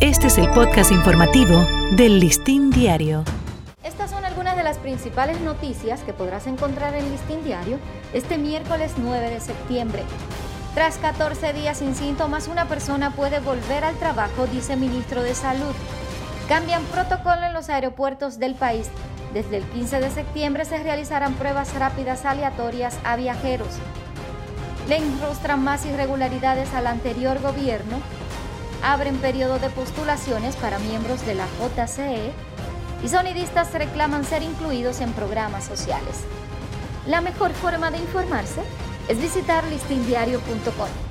Este es el podcast informativo del Listín Diario. Estas son algunas de las principales noticias que podrás encontrar en Listín Diario este miércoles 9 de septiembre. Tras 14 días sin síntomas, una persona puede volver al trabajo, dice ministro de Salud. Cambian protocolo en los aeropuertos del país. Desde el 15 de septiembre se realizarán pruebas rápidas aleatorias a viajeros. Le enrostran más irregularidades al anterior gobierno. Abren periodo de postulaciones para miembros de la JCE. Y sonidistas reclaman ser incluidos en programas sociales. La mejor forma de informarse es visitar listindiario.com.